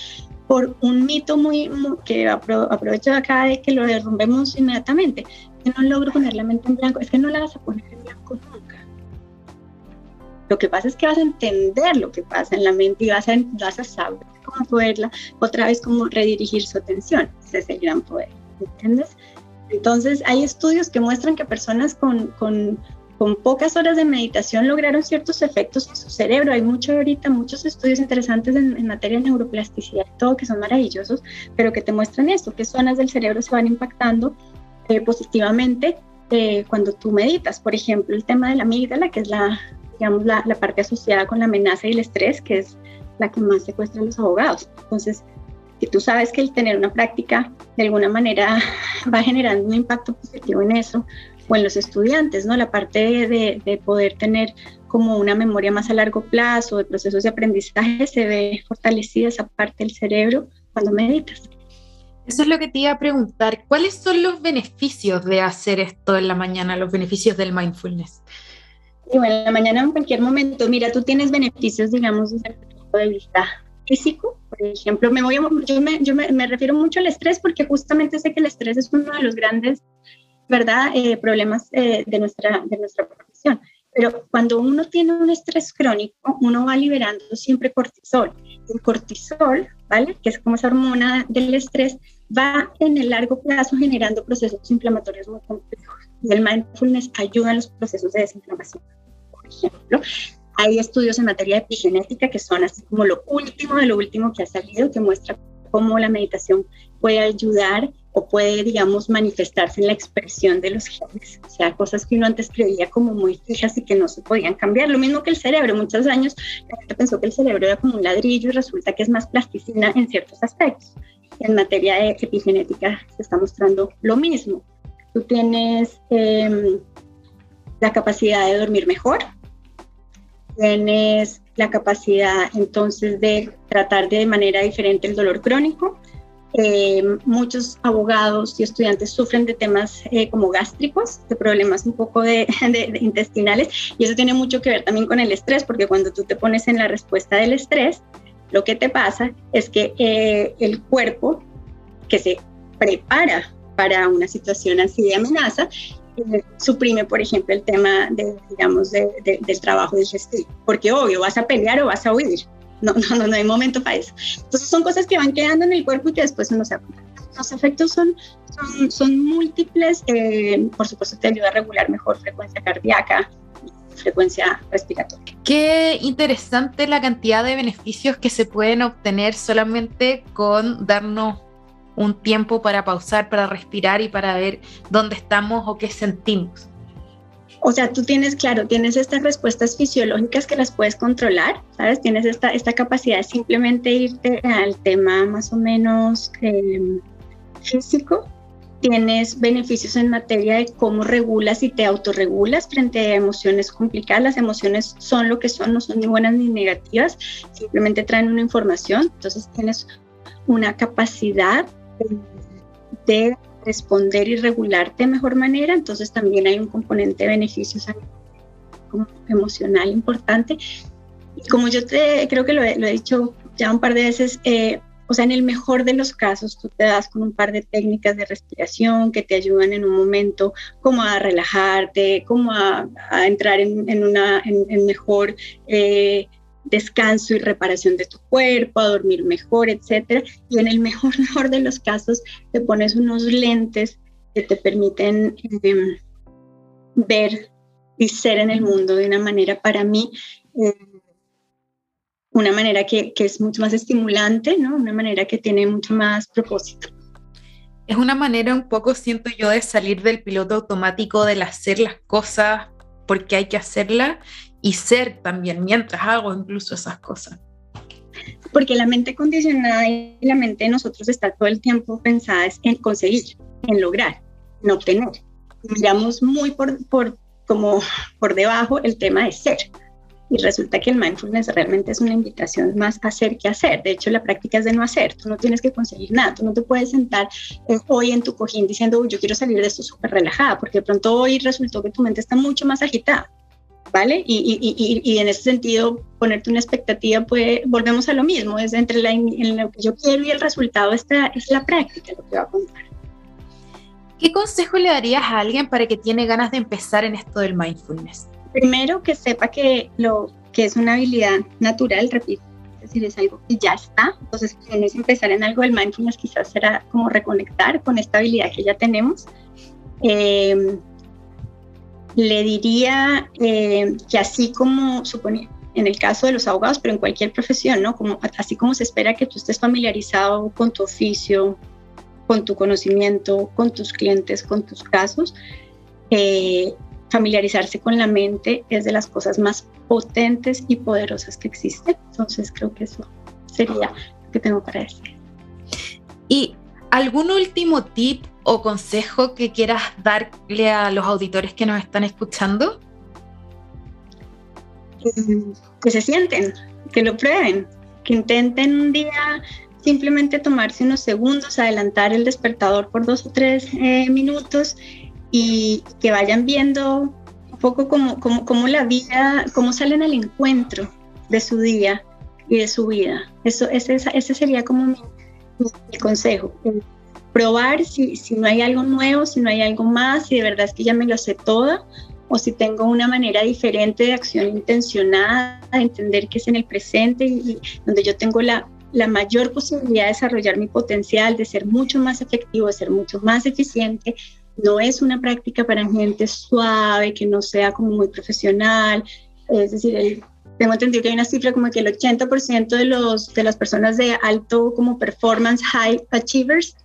por un mito muy, que aprovecho acá de que lo derrumbemos inmediatamente. Que no logro poner la mente en blanco. Es que no la vas a poner en blanco nunca. Lo que pasa es que vas a entender lo que pasa en la mente y vas a, vas a saber cómo poderla, otra vez, cómo redirigir su atención. Ese es el gran poder. ¿Entiendes? Entonces, hay estudios que muestran que personas con, con, pocas horas de meditación lograron ciertos efectos en su cerebro. Hay mucho ahorita, muchos estudios interesantes en, materia de neuroplasticidad todo, que son maravillosos, pero que te muestran esto, qué zonas del cerebro se van impactando eh, positivamente eh, cuando tú meditas. Por ejemplo, el tema de la amígdala, que es la, digamos, la, la parte asociada con la amenaza y el estrés, que es la que más secuestran los abogados. Entonces, y tú sabes que el tener una práctica de alguna manera va generando un impacto positivo en eso o en los estudiantes, ¿no? La parte de, de poder tener como una memoria más a largo plazo, de procesos de aprendizaje, se ve fortalecida esa parte del cerebro cuando meditas. Eso es lo que te iba a preguntar. ¿Cuáles son los beneficios de hacer esto en la mañana, los beneficios del mindfulness? Y bueno, en la mañana en cualquier momento, mira, tú tienes beneficios, digamos, desde el punto de vista físico, por ejemplo, me voy yo, me, yo me, refiero mucho al estrés porque justamente sé que el estrés es uno de los grandes, ¿verdad?, eh, problemas eh, de, nuestra, de nuestra profesión. Pero cuando uno tiene un estrés crónico, uno va liberando siempre cortisol. El cortisol, ¿vale?, que es como esa hormona del estrés, va en el largo plazo generando procesos inflamatorios muy complejos. Y el mindfulness ayuda a los procesos de desinflamación. Por ejemplo, hay estudios en materia de epigenética que son así como lo último de lo último que ha salido, que muestra cómo la meditación puede ayudar o puede, digamos, manifestarse en la expresión de los genes. O sea, cosas que uno antes creía como muy fijas y que no se podían cambiar. Lo mismo que el cerebro. Muchos años la gente pensó que el cerebro era como un ladrillo y resulta que es más plasticina en ciertos aspectos. En materia de epigenética se está mostrando lo mismo. Tú tienes em, la capacidad de dormir mejor, tienes la capacidad entonces de tratar de manera diferente el dolor crónico. Eh, muchos abogados y estudiantes sufren de temas eh, como gástricos, de problemas un poco de, intestinales, y eso tiene mucho que ver también con el estrés, porque cuando tú te pones en la respuesta del estrés, lo que te pasa es que eh, el cuerpo que se prepara para una situación así de amenaza, eh, suprime, por ejemplo, el tema de, digamos, del trabajo digestivo, porque obvio, vas a pelear o vas a huir. No, no, no, hay momento para eso. Entonces son cosas que van quedando en el cuerpo y que después uno se acuerda. Los efectos son, son, son múltiples. Eh, por supuesto, te ayuda a regular mejor frecuencia cardíaca, frecuencia respiratoria. Qué interesante la cantidad de beneficios que se pueden obtener solamente con darnos un tiempo para pausar, para respirar y para ver dónde estamos o qué sentimos. O sea, tú tienes, claro, tienes estas respuestas fisiológicas que las puedes controlar, ¿sabes? Tienes esta, esta capacidad de simplemente irte al tema más o menos em, físico. Tienes beneficios en materia de cómo regulas y te autorregulas frente a emociones complicadas. Las emociones son lo que son, no son ni buenas ni negativas, simplemente traen una información. Entonces tienes una capacidad de responder y regularte de mejor manera, entonces también hay un componente de beneficios emocional importante. Y como yo te creo que lo he, dicho ya un par de veces, eh, o sea, en el mejor de los casos, tú te das con un par de técnicas de respiración que te ayudan en un momento como a relajarte, como a, entrar en, una en, mejor eh, descanso y reparación de tu cuerpo, a dormir mejor, etcétera. Y en el mejor, de los casos, te pones unos lentes que te permiten em, ver y ser en el mundo de una manera, para mí, eh, una manera que, que, es mucho más estimulante, ¿no? Una manera que tiene mucho más propósito. Es una manera un poco, siento yo, de salir del piloto automático, del hacer las cosas porque hay que hacerlas y ser también mientras hago incluso esas cosas. Porque la mente condicionada y la mente de nosotros está todo el tiempo pensada en conseguir, en lograr, en obtener. Miramos muy por, por, como por debajo el tema de ser. Y resulta que el mindfulness realmente es una invitación más a hacer que hacer. De hecho, la práctica es de no hacer. Tú no tienes que conseguir nada. Tú no te puedes sentar eh, hoy en tu cojín diciendo, yo quiero salir de esto súper relajada, porque de pronto hoy resultó que tu mente está mucho más agitada. ¿Vale? Y, y, y, en ese sentido, ponerte una expectativa, pues volvemos a lo mismo, es entre la, en lo que yo quiero y el resultado, esta es la práctica lo que va a contar. ¿Qué consejo le darías a alguien para que tiene ganas de empezar en esto del mindfulness? Primero, que sepa que lo que es una habilidad natural, repito, es decir, es algo que ya está. Entonces, si quieres empezar en algo del mindfulness, quizás será como reconectar con esta habilidad que ya tenemos. Eh, le diría eh, que así como suponía en el caso de los abogados, pero en cualquier profesión, ¿no? Como, así como se espera que tú estés familiarizado con tu oficio, con tu conocimiento, con tus clientes, con tus casos, eh, familiarizarse con la mente es de las cosas más potentes y poderosas que existen. Entonces creo que eso sería lo que tengo para decir. ¿Y algún último tip o consejo que quieras darle a los auditores que nos están escuchando? Que se sienten, que lo prueben, que intenten un día simplemente tomarse unos segundos, adelantar el despertador por dos o tres eh, minutos y que vayan viendo un poco cómo, cómo, la vida, cómo salen al encuentro de su día y de su vida. Eso, ese, ese sería como mi consejo probar si, si no hay algo nuevo, si no hay algo más, si de verdad es que ya me lo sé toda o si tengo una manera diferente de acción intencionada, de entender que es en el presente y, donde yo tengo la, la mayor posibilidad de desarrollar mi potencial, de ser mucho más efectivo, de ser mucho más eficiente. No es una práctica para gente suave, que no sea como muy profesional. Es decir, tengo entendido que hay una cifra como que el 80% de, los, de las personas de alto como performance, high achievers,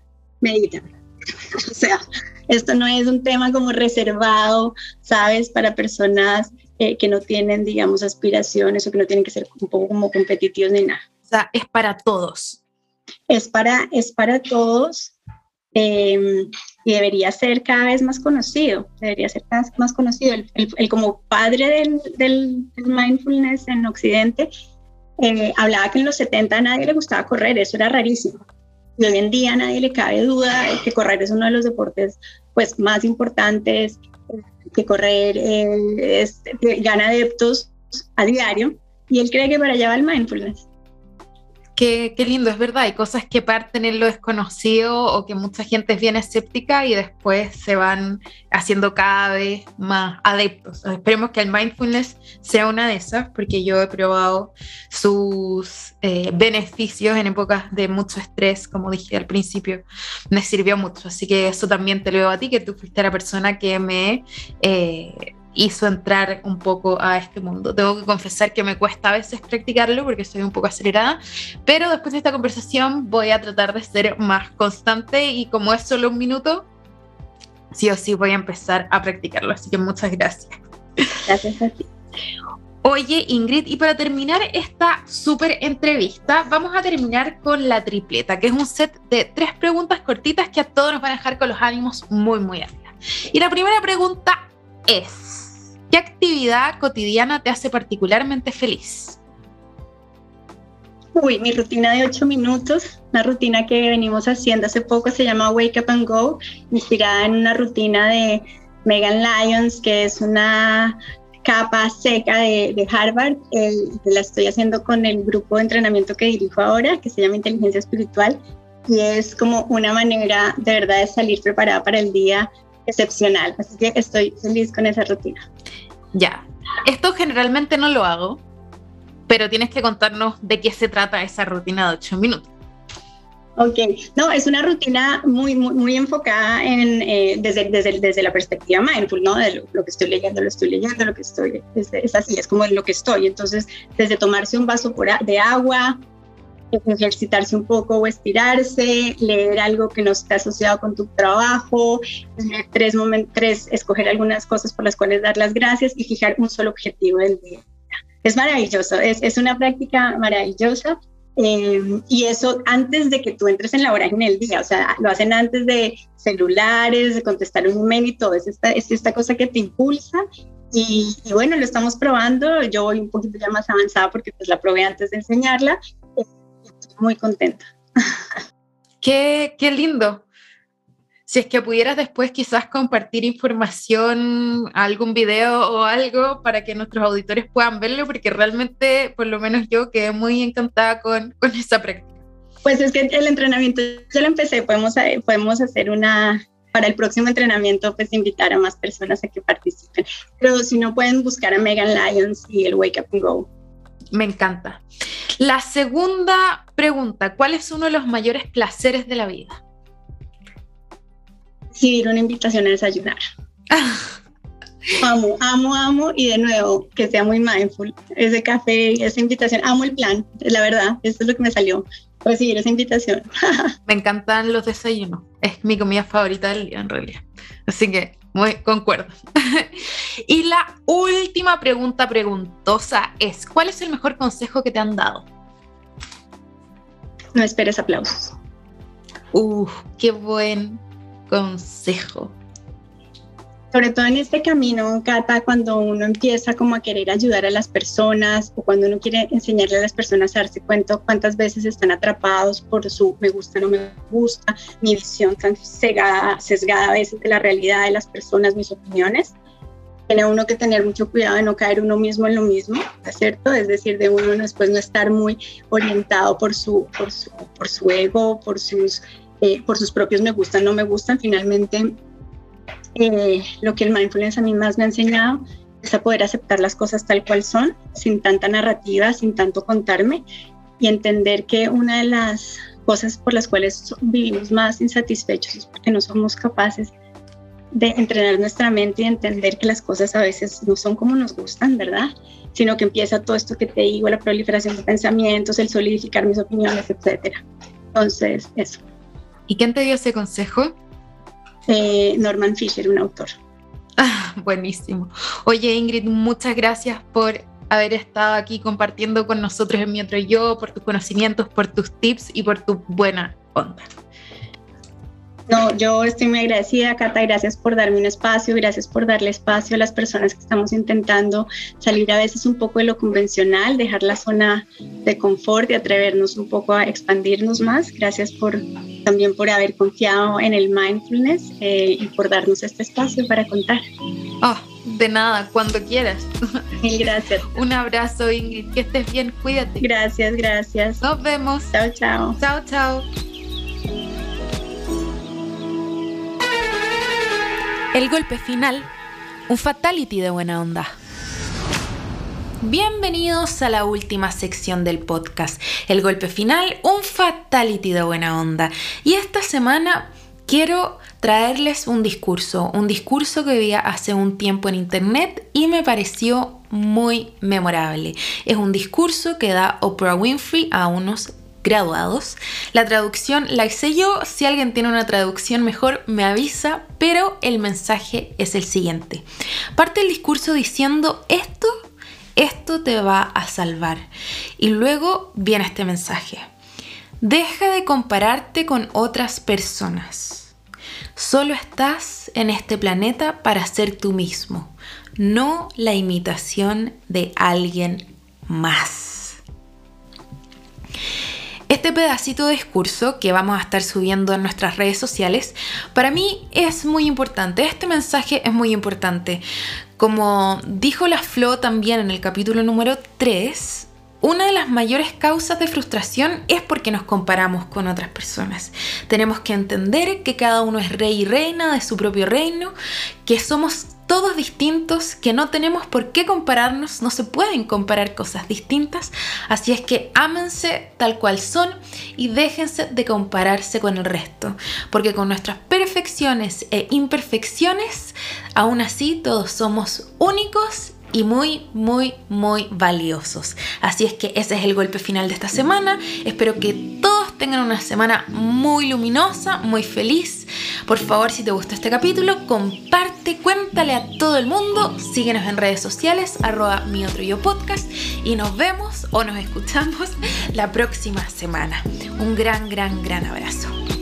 meditan. O sea, esto no es un tema como reservado, ¿sabes? Para personas eh, que no tienen, digamos, aspiraciones o que no tienen que ser un poco como competitivos ni nada. O sea, es para todos. Es para, es para todos em, y debería ser cada vez más conocido, debería ser cada vez más conocido. El, como padre del, del, mindfulness en Occidente eh, hablaba que en los 70 a nadie le gustaba correr, eso era rarísimo y hoy en día a nadie le cabe duda de que correr es uno de los deportes pues, más importantes, que correr gana adeptos a diario y él cree que para allá va el mindfulness. Qué, lindo, es verdad. Hay cosas que parten en lo desconocido o que mucha gente es bien escéptica y después se van haciendo cada vez más adeptos. Esperemos que el mindfulness sea una de esas, porque yo he probado sus eh, beneficios en épocas de mucho estrés, como dije al principio. Me sirvió mucho. Así que eso también te lo veo a ti, que tú fuiste la persona que me... Eh, hizo entrar un poco a este mundo. Tengo que confesar que me cuesta a veces practicarlo porque soy un poco acelerada, pero después de esta conversación voy a tratar de ser más constante y como es solo un minuto, sí o sí voy a empezar a practicarlo. Así que muchas gracias. Gracias a ti. Oye, Ingrid, y para terminar esta súper entrevista, vamos a terminar con la tripleta, que es un set de tres preguntas cortitas que a todos nos van a dejar con los ánimos muy, muy arriba. Y la primera pregunta es, ¿Qué actividad cotidiana te hace particularmente feliz? Uy, mi rutina de ocho minutos, una rutina que venimos haciendo hace poco, se llama Wake Up and Go, inspirada en una rutina de Megan Lyons, que es una capa seca de, Harvard. la estoy haciendo con el grupo de entrenamiento que dirijo ahora, que se llama Inteligencia Espiritual, y es como una manera de verdad de salir preparada para el día excepcional. Así que estoy feliz con esa rutina. Ya, esto generalmente no lo hago, pero tienes que contarnos de qué se trata esa rutina de 8 minutos. Ok, no, es una rutina muy, muy, muy enfocada en, eh, desde, desde, desde, la perspectiva mindful, ¿no? De lo, que estoy leyendo, lo estoy leyendo, lo que estoy, es, es, así, es como lo que estoy. Entonces, desde tomarse un vaso de agua, ejercitarse un poco o estirarse, leer algo que no esté asociado con tu trabajo, tres, tres, escoger algunas cosas por las cuales dar las gracias y fijar un solo objetivo del día. Es maravilloso, es, es una práctica maravillosa eh, y eso antes de que tú entres en la hora en el día, o sea, lo hacen antes de celulares, de contestar un email y todo, es esta, es esta cosa que te impulsa y, y, bueno, lo estamos probando. Yo voy un poquito ya más avanzada porque pues la probé antes de enseñarla muy contenta. Qué, qué lindo. Si es que pudieras después quizás compartir información, algún video o algo para que nuestros auditores puedan verlo, porque realmente, por lo menos yo, quedé muy encantada con, con esa práctica. Pues es que el entrenamiento ya lo empecé, podemos, eh, podemos hacer una, para el próximo entrenamiento, pues invitar a más personas a que participen. Pero si no, pueden buscar a Megan Lyons y el Wake Up and Go. Me encanta. La segunda pregunta, ¿cuál es uno de los mayores placeres de la vida? Recibir una invitación a desayunar. amo, amo, amo y de nuevo, que sea muy mindful. Ese café, esa invitación, amo el plan, la verdad, eso es lo que me salió, recibir esa invitación. me encantan los desayunos, es mi comida favorita del día en realidad. Así que muy concuerdo. y la última pregunta preguntosa es, ¿cuál es el mejor consejo que te han dado? No esperes aplausos. Uf, qué buen consejo sobre todo en este camino, Cata, cuando uno empieza como a querer ayudar a las personas o cuando uno quiere enseñarle a las personas a darse cuenta cuántas veces están atrapados por su me gusta, no me gusta, mi visión tan cegada, sesgada a veces de la realidad de las personas, mis opiniones, tiene uno que tener mucho cuidado de no caer uno mismo en lo mismo, ¿cierto? Es decir, de uno después no estar muy orientado por su, por su, por su ego, por sus, eh, por sus propios me gustan, no me gustan, finalmente eh, lo que el mindfulness a mí más me ha enseñado es a poder aceptar las cosas tal cual son, sin tanta narrativa, sin tanto contarme, y entender que una de las cosas por las cuales vivimos más insatisfechos es porque no somos capaces de entrenar nuestra mente y entender que las cosas a veces no son como nos gustan, ¿verdad? Sino que empieza todo esto que te digo, la proliferación de pensamientos, el solidificar mis opiniones, etcétera. Entonces, eso. ¿Y quién te dio ese consejo? Eh, Norman Fisher, un autor. Ah, buenísimo. Oye, Ingrid, muchas gracias por haber estado aquí compartiendo con nosotros en mi otro yo, por tus conocimientos, por tus tips y por tu buena onda. No, yo estoy muy agradecida, Cata, gracias por darme un espacio, gracias por darle espacio a las personas que estamos intentando salir a veces un poco de lo convencional, dejar la zona de confort y atrevernos un poco a expandirnos más. Gracias por también por haber confiado en el mindfulness eh, y por darnos este espacio para contar. Oh, De nada, cuando quieras. Mil gracias. Un abrazo, Ingrid. Que estés bien, cuídate. Gracias, gracias. Nos vemos. Chao, chao. Chao, chao. El golpe final, un fatality de buena onda. Bienvenidos a la última sección del podcast, el golpe final, un fatality de buena onda. Y esta semana quiero traerles un discurso, un discurso que vi hace un tiempo en internet y me pareció muy memorable. Es un discurso que da Oprah Winfrey a unos graduados. La traducción la hice yo, si alguien tiene una traducción mejor me avisa, pero el mensaje es el siguiente. Parte el discurso diciendo esto, esto te va a salvar. Y luego viene este mensaje. Deja de compararte con otras personas. Solo estás en este planeta para ser tú mismo, no la imitación de alguien más. Este pedacito de discurso que vamos a estar subiendo en nuestras redes sociales, para mí es muy importante. Este mensaje es muy importante. Como dijo la Flo también en el capítulo número 3, una de las mayores causas de frustración es porque nos comparamos con otras personas. Tenemos que entender que cada uno es rey y reina de su propio reino, que somos todos distintos, que no tenemos por qué compararnos, no se pueden comparar cosas distintas, así es que ámense tal cual son y déjense de compararse con el resto, porque con nuestras perfecciones e imperfecciones, aún así todos somos únicos y muy, muy, muy valiosos. Así es que ese es el golpe final de esta semana. Espero que todos tengan una semana muy luminosa, muy feliz. Por favor, si te gustó este capítulo, comparte, cuéntale a todo el mundo. Síguenos en redes sociales, arroba mi otro yo podcast. Y nos vemos o nos escuchamos la próxima semana. Un gran, gran, gran abrazo.